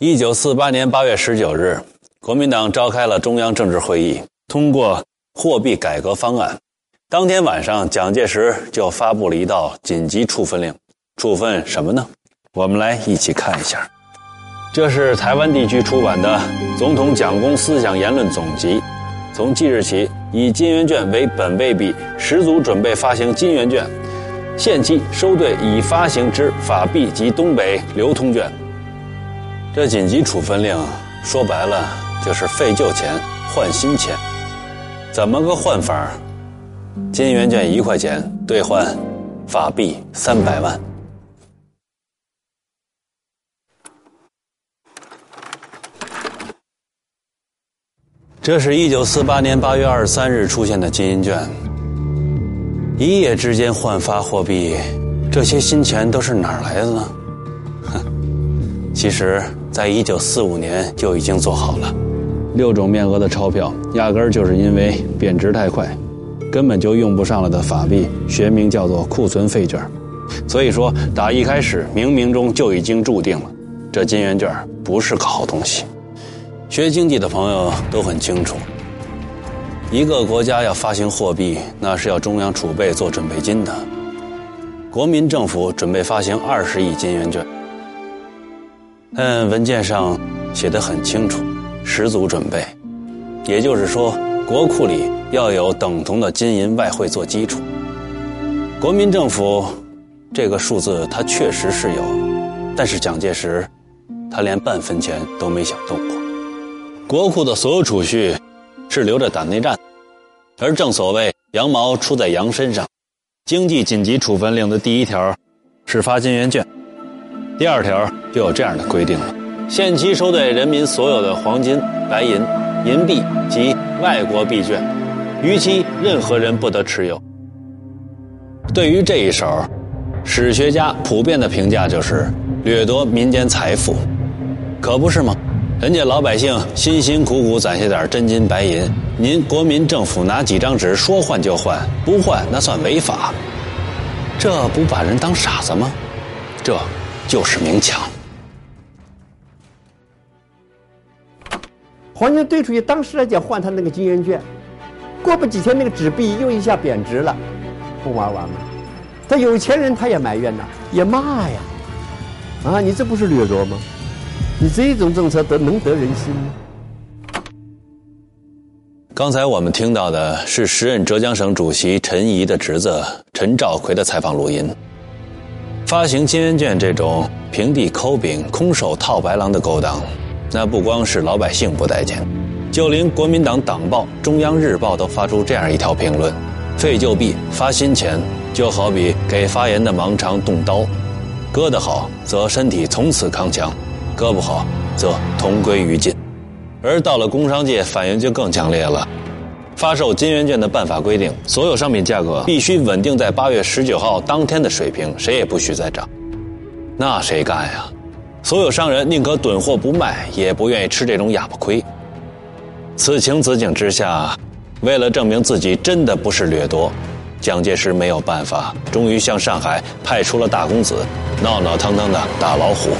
一九四八年八月十九日，国民党召开了中央政治会议，通过货币改革方案。当天晚上，蒋介石就发布了一道紧急处分令，处分什么呢？我们来一起看一下。这是台湾地区出版的《总统蒋公思想言论总集》，从即日起，以金元券为本位币，十足准备发行金元券，限期收兑已发行之法币及东北流通券。这紧急处分令说白了就是废旧钱换新钱，怎么个换法？金元券一块钱兑换法币三百万。这是一九四八年八月二十三日出现的金银券，一夜之间焕发货币，这些新钱都是哪儿来的呢？哼，其实，在一九四五年就已经做好了，六种面额的钞票，压根儿就是因为贬值太快，根本就用不上了的法币，学名叫做库存废券。所以说，打一开始冥冥中就已经注定了，这金元券不是个好东西。学经济的朋友都很清楚，一个国家要发行货币，那是要中央储备做准备金的。国民政府准备发行二十亿金元券，但文件上写的很清楚，十足准备，也就是说，国库里要有等同的金银外汇做基础。国民政府这个数字它确实是有，但是蒋介石他连半分钱都没想动过。国库的所有储蓄是留着打内战，而正所谓羊毛出在羊身上。经济紧急处分令的第一条是发金元券，第二条就有这样的规定了：限期收兑人民所有的黄金、白银、银币及外国币券，逾期任何人不得持有。对于这一手，史学家普遍的评价就是掠夺民间财富，可不是吗？人家老百姓辛辛苦苦攒下点真金白银，您国民政府拿几张纸说换就换，不换那算违法，这不把人当傻子吗？这就是明抢。黄金兑出去，当时来讲换他那个金圆券，过不几天那个纸币又一下贬值了，不玩完吗？他有钱人他也埋怨呐，也骂呀，啊，你这不是掠夺吗？你这种政策得能得人心吗？刚才我们听到的是时任浙江省主席陈仪的侄子陈兆奎的采访录音。发行金圆券这种平地抠饼、空手套白狼的勾当，那不光是老百姓不待见，就连国民党党报《中央日报》都发出这样一条评论：废旧币发新钱，就好比给发炎的盲肠动刀，割得好，则身体从此康强。割不好，则同归于尽。而到了工商界，反应就更强烈了。发售金圆券的办法规定，所有商品价格必须稳定在八月十九号当天的水平，谁也不许再涨。那谁干呀？所有商人宁可囤货不卖，也不愿意吃这种哑巴亏。此情此景之下，为了证明自己真的不是掠夺，蒋介石没有办法，终于向上海派出了大公子，闹闹腾腾的打老虎。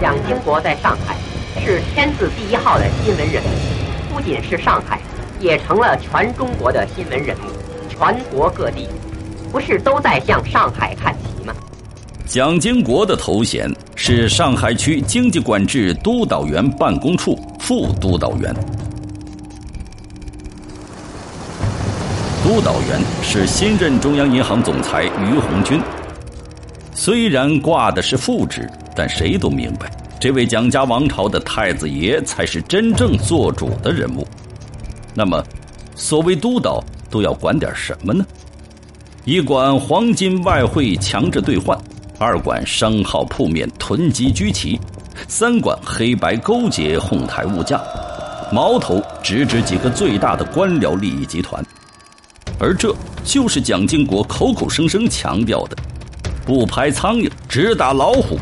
蒋经国在上海是天字第一号的新闻人物，不仅是上海，也成了全中国的新闻人物。全国各地不是都在向上海看齐吗？蒋经国的头衔是上海区经济管制督导员办公处副督导员。督导员是新任中央银行总裁于鸿钧。虽然挂的是副职，但谁都明白。这位蒋家王朝的太子爷才是真正做主的人物。那么，所谓督导都要管点什么呢？一管黄金外汇强制兑换，二管商号铺面囤积居奇，三管黑白勾结哄抬物价，矛头直指几个最大的官僚利益集团。而这就是蒋经国口口声声强调的：不拍苍蝇，只打老虎，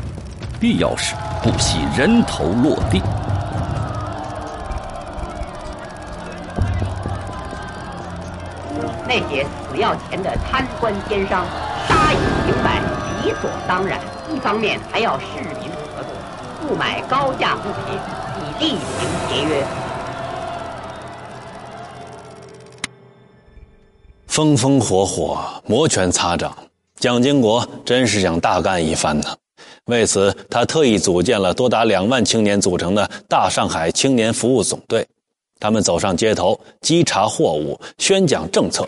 必要时。不惜人头落地。那些死要钱的贪官奸商，杀以儆百，理所当然。一方面还要市民合作，不买高价物品，以厉行节约。风风火火，摩拳擦掌，蒋经国真是想大干一番呢。为此，他特意组建了多达两万青年组成的大上海青年服务总队，他们走上街头，稽查货物，宣讲政策，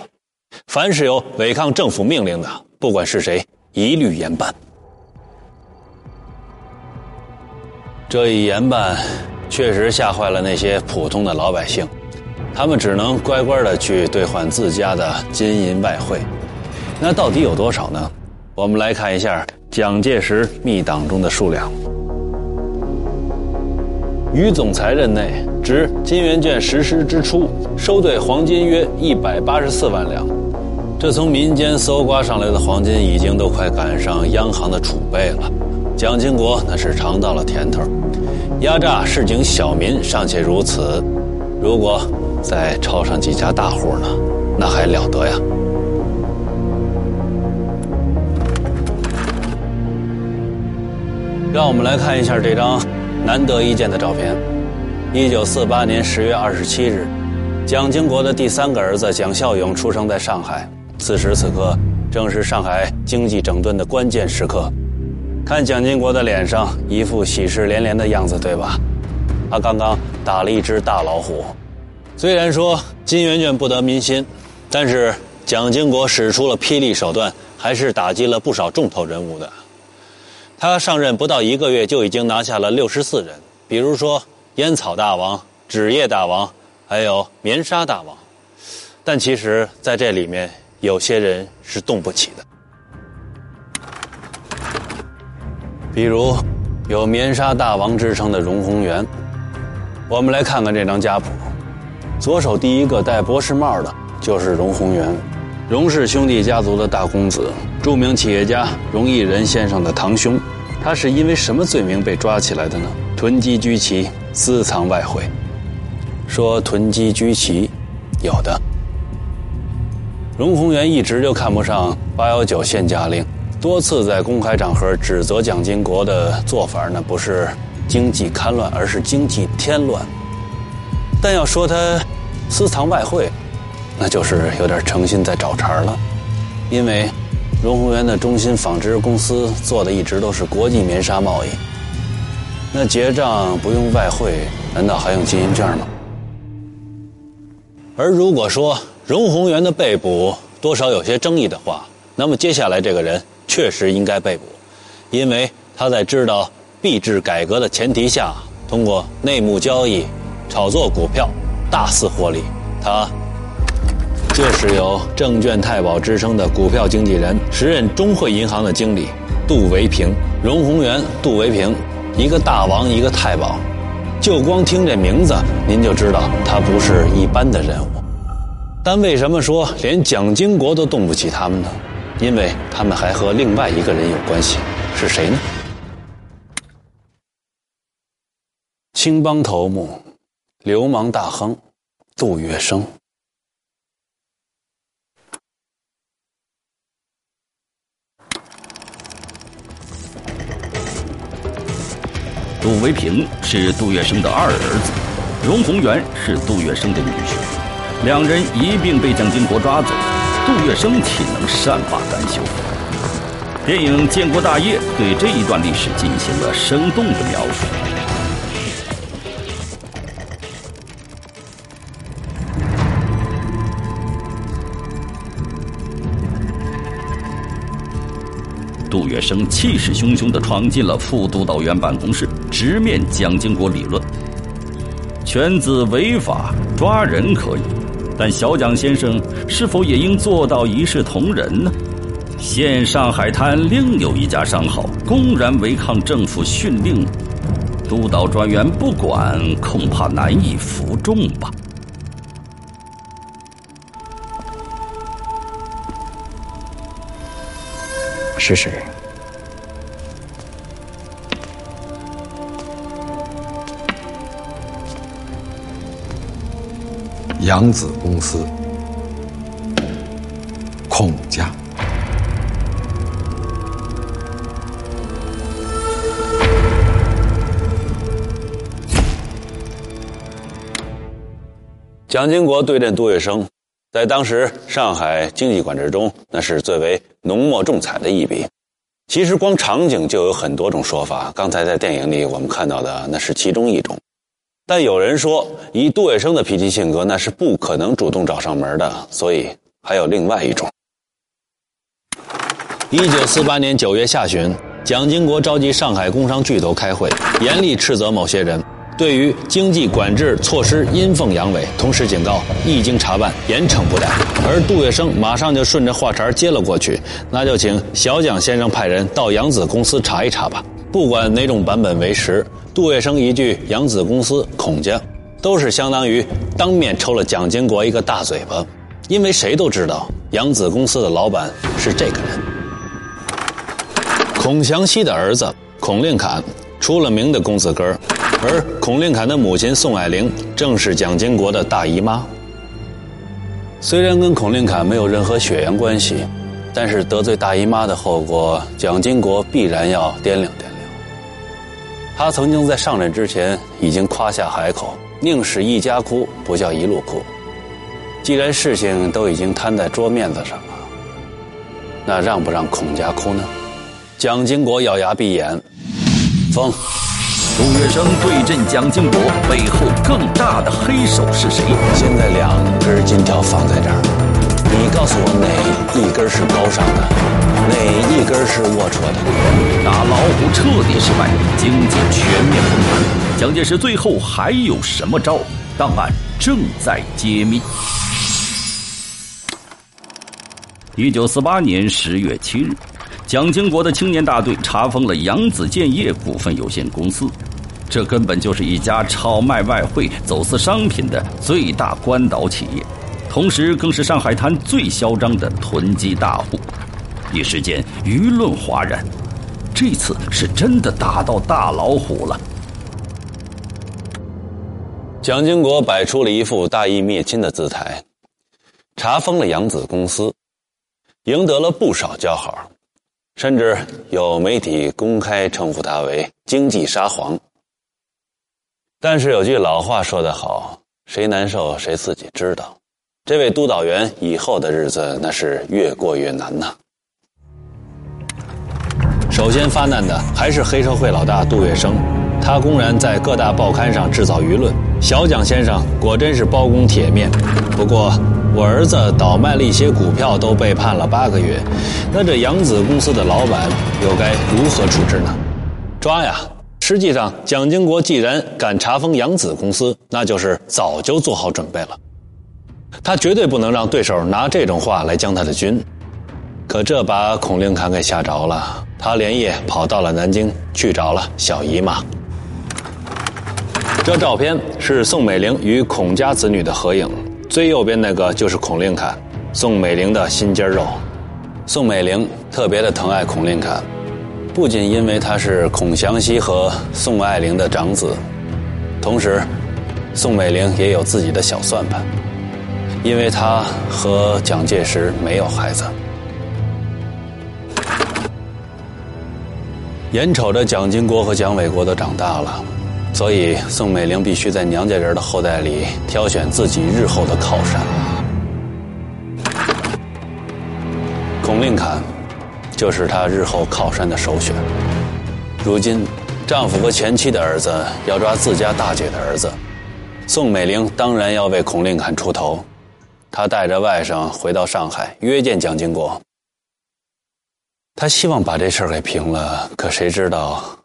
凡是有违抗政府命令的，不管是谁，一律严办。这一严办，确实吓坏了那些普通的老百姓，他们只能乖乖的去兑换自家的金银外汇。那到底有多少呢？我们来看一下蒋介石密档中的数量。于总裁任内，值金圆券实施之初，收兑黄金约一百八十四万两。这从民间搜刮上来的黄金，已经都快赶上央行的储备了。蒋经国那是尝到了甜头，压榨市井小民尚且如此，如果再抄上几家大户呢，那还了得呀！让我们来看一下这张难得一见的照片。一九四八年十月二十七日，蒋经国的第三个儿子蒋孝勇出生在上海。此时此刻，正是上海经济整顿的关键时刻。看蒋经国的脸上一副喜事连连的样子，对吧？他刚刚打了一只大老虎。虽然说金圆券不得民心，但是蒋经国使出了霹雳手段，还是打击了不少重头人物的。他上任不到一个月，就已经拿下了六十四人，比如说烟草大王、纸业大王，还有棉纱大王。但其实，在这里面，有些人是动不起的。比如，有棉纱大王之称的荣宏元。我们来看看这张家谱，左手第一个戴博士帽的，就是荣宏元，荣氏兄弟家族的大公子，著名企业家荣毅仁先生的堂兄。他是因为什么罪名被抓起来的呢？囤积居奇，私藏外汇。说囤积居奇，有的。荣鸿元一直就看不上八幺九限价令。多次在公开场合指责蒋经国的做法呢，不是经济戡乱，而是经济添乱。但要说他私藏外汇，那就是有点诚心在找茬了。因为荣鸿源的中心纺织公司做的一直都是国际棉纱贸易，那结账不用外汇，难道还用金银券吗？而如果说荣鸿源的被捕多少有些争议的话，那么接下来这个人。确实应该被捕，因为他在知道币制改革的前提下，通过内幕交易、炒作股票，大肆获利。他就是有“证券太保”之称的股票经纪人，时任中汇银行的经理杜维平、荣鸿源、杜维平，一个大王，一个太保。就光听这名字，您就知道他不是一般的人物。但为什么说连蒋经国都动不起他们呢？因为他们还和另外一个人有关系，是谁呢？青帮头目、流氓大亨杜月笙。杜维平是杜月笙的二儿子，荣宏元是杜月笙的女婿，两人一并被蒋经国抓走。杜月笙岂能善罢甘休？电影《建国大业》对这一段历史进行了生动的描述。杜月笙气势汹汹地闯进了副督导员办公室，直面蒋经国理论：犬子违法，抓人可以。但小蒋先生是否也应做到一视同仁呢？现上海滩另有一家商号公然违抗政府训令，督导专员不管，恐怕难以服众吧？是谁？扬子公司。孔家。蒋经国对阵杜月笙在当时上海经济管制中那是最为浓墨重彩的一笔。其实光场景就有很多种说法刚才在电影里我们看到的那是其中一种。但有人说，以杜月笙的脾气性格，那是不可能主动找上门的。所以还有另外一种。一九四八年九月下旬，蒋经国召集上海工商巨头开会，严厉斥责某些人。对于经济管制措施阴奉阳违，同时警告一经查办，严惩不贷。而杜月笙马上就顺着话茬接了过去，那就请小蒋先生派人到扬子公司查一查吧。不管哪种版本为实，杜月笙一句“扬子公司孔家”，都是相当于当面抽了蒋经国一个大嘴巴，因为谁都知道扬子公司的老板是这个人——孔祥熙的儿子孔令侃，出了名的公子哥儿。而孔令侃的母亲宋霭龄正是蒋经国的大姨妈。虽然跟孔令侃没有任何血缘关系，但是得罪大姨妈的后果，蒋经国必然要掂量掂量。他曾经在上任之前已经夸下海口：“宁使一家哭，不叫一路哭。”既然事情都已经摊在桌面子上了，那让不让孔家哭呢？蒋经国咬牙闭眼，风。杜月笙对阵蒋经国，背后更大的黑手是谁？现在两根金条放在这儿，你告诉我哪一根是高尚的，哪一根是龌龊的？打老虎彻底失败，经济全面崩盘。蒋介石最后还有什么招？档案正在揭秘。一九四八年十月七日，蒋经国的青年大队查封了扬子建业股份有限公司。这根本就是一家炒卖外汇、走私商品的最大关岛企业，同时更是上海滩最嚣张的囤积大户。一时间舆论哗然，这次是真的打到大老虎了。蒋经国摆出了一副大义灭亲的姿态，查封了扬子公司，赢得了不少叫好，甚至有媒体公开称呼他为“经济沙皇”。但是有句老话说得好，谁难受谁自己知道。这位督导员以后的日子那是越过越难呐。首先发难的还是黑社会老大杜月笙，他公然在各大报刊上制造舆论。小蒋先生果真是包公铁面，不过我儿子倒卖了一些股票，都被判了八个月，那这扬子公司的老板又该如何处置呢？抓呀！实际上，蒋经国既然敢查封扬子公司，那就是早就做好准备了。他绝对不能让对手拿这种话来将他的军。可这把孔令侃给吓着了，他连夜跑到了南京去找了小姨妈。这照片是宋美龄与孔家子女的合影，最右边那个就是孔令侃，宋美龄的心尖肉。宋美龄特别的疼爱孔令侃。不仅因为他是孔祥熙和宋霭龄的长子，同时，宋美龄也有自己的小算盘，因为她和蒋介石没有孩子。眼瞅着蒋经国和蒋纬国都长大了，所以宋美龄必须在娘家人的后代里挑选自己日后的靠山。孔令侃。就是他日后靠山的首选。如今，丈夫和前妻的儿子要抓自家大姐的儿子，宋美龄当然要为孔令侃出头。他带着外甥回到上海，约见蒋经国。他希望把这事儿给平了，可谁知道，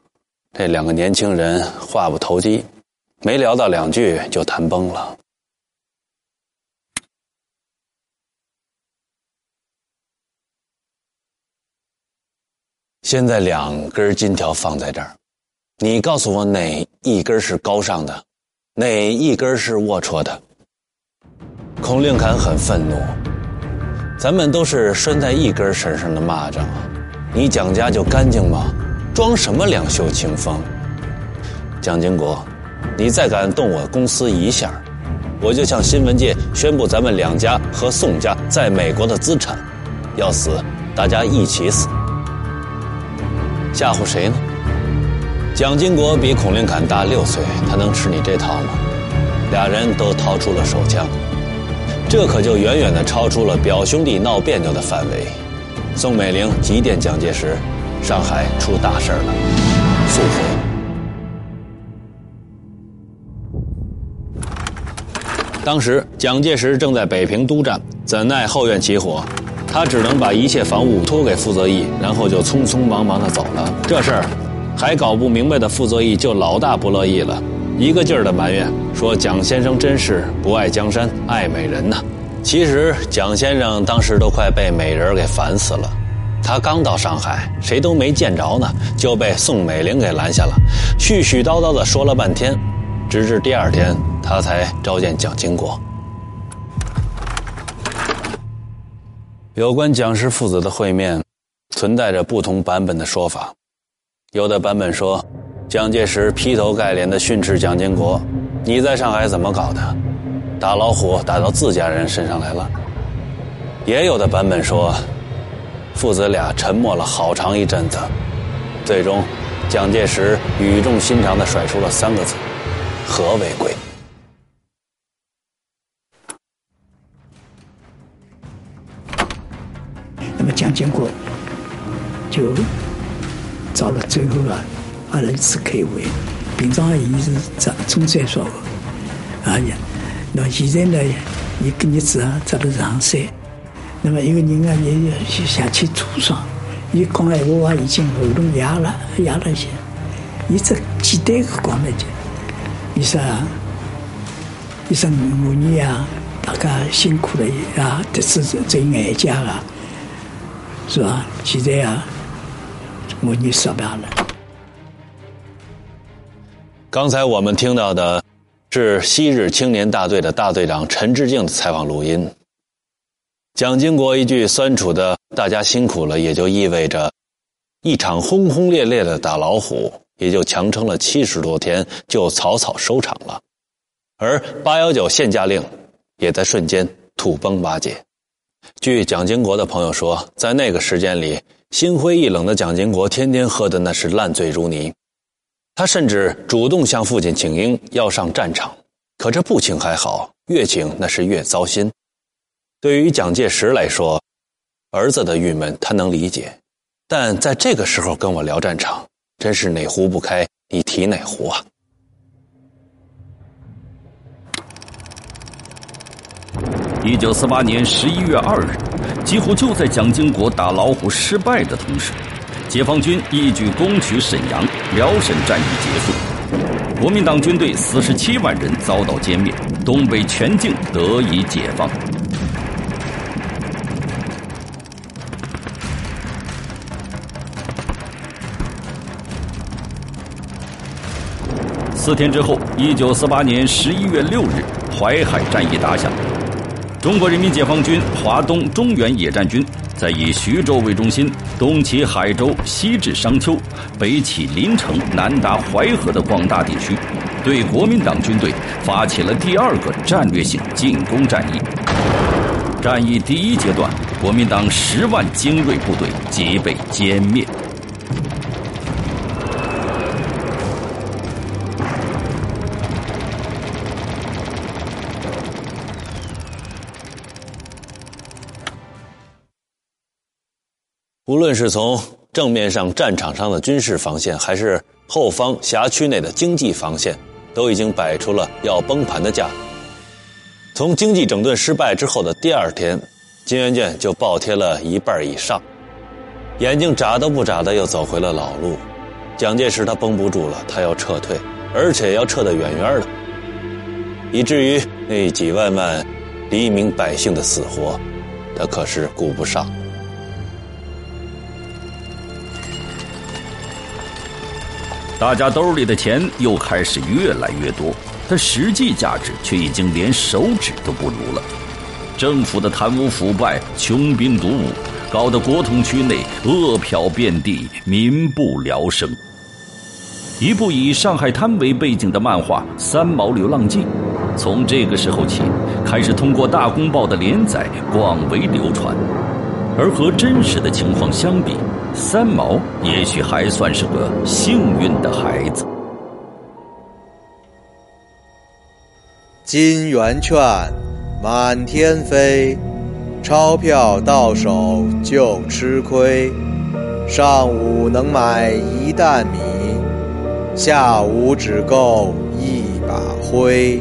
这两个年轻人话不投机，没聊到两句就谈崩了。现在两根金条放在这儿，你告诉我哪一根是高尚的，哪一根是龌龊的？孔令侃很愤怒，咱们都是拴在一根绳上的蚂蚱，你蒋家就干净吗？装什么两袖清风？蒋经国，你再敢动我公司一下，我就向新闻界宣布咱们两家和宋家在美国的资产，要死大家一起死。吓唬谁呢？蒋经国比孔令侃大六岁，他能吃你这套吗？俩人都掏出了手枪。这可就远远的超出了表兄弟闹别扭的范围。宋美龄急电蒋介石，上海出大事了，速回。当时蒋介石正在北平督战，怎奈后院起火，他只能把一切防务托给傅作义，然后就匆匆忙忙的走了。这事儿还搞不明白的傅作义就老大不乐意了。一个劲儿的埋怨说：“蒋先生真是不爱江山爱美人呐！”其实蒋先生当时都快被美人给烦死了。他刚到上海，谁都没见着呢，就被宋美龄给拦下了，絮絮叨叨的说了半天，直至第二天他才召见蒋经国。有关蒋氏父子的会面，存在着不同版本的说法，有的版本说。蒋介石劈头盖脸的训斥蒋经国：“你在上海怎么搞的？打老虎打到自家人身上来了。”也有的版本说，父子俩沉默了好长一阵子，最终，蒋介石语重心长的甩出了三个字：“和为贵。”那么蒋经国就找了最后啊。阿拉次开会，平常伊是总总裁说的，啊呀，那现在呢，一个日子啊，走了上山，那么一个人啊，也要下去途上，伊讲闲话啊，已经喉咙哑了，哑了些，伊只简单的讲了句，伊说，伊说五年啊，大家辛苦了啊，这是这眼家啊，是吧？现在啊，五年失败了。刚才我们听到的是昔日青年大队的大队长陈志敬的采访录音。蒋经国一句酸楚的“大家辛苦了”，也就意味着一场轰轰烈烈的打老虎，也就强撑了七十多天，就草草收场了。而八幺九限价令也在瞬间土崩瓦解。据蒋经国的朋友说，在那个时间里，心灰意冷的蒋经国天天喝的那是烂醉如泥。他甚至主动向父亲请缨，要上战场。可这不请还好，越请那是越糟心。对于蒋介石来说，儿子的郁闷他能理解，但在这个时候跟我聊战场，真是哪壶不开你提哪壶啊！一九四八年十一月二日，几乎就在蒋经国打老虎失败的同时。解放军一举攻取沈阳，辽沈战役结束，国民党军队四十七万人遭到歼灭，东北全境得以解放。四天之后，一九四八年十一月六日，淮海战役打响，中国人民解放军华东中原野战军。在以徐州为中心，东起海州，西至商丘，北起临城，南达淮河的广大地区，对国民党军队发起了第二个战略性进攻战役。战役第一阶段，国民党十万精锐部队即被歼灭。无论是从正面上战场上的军事防线，还是后方辖区内的经济防线，都已经摆出了要崩盘的架。从经济整顿失败之后的第二天，金圆券就暴贴了一半以上，眼睛眨都不眨的又走回了老路。蒋介石他绷不住了，他要撤退，而且要撤得远远的，以至于那几万万黎民百姓的死活，他可是顾不上。大家兜里的钱又开始越来越多，但实际价值却已经连手指都不如了。政府的贪污腐败、穷兵黩武，搞得国统区内饿殍遍地，民不聊生。一部以上海滩为背景的漫画《三毛流浪记》，从这个时候起开始通过《大公报》的连载广为流传，而和真实的情况相比。三毛也许还算是个幸运的孩子。金圆券，满天飞，钞票到手就吃亏。上午能买一担米，下午只够一把灰。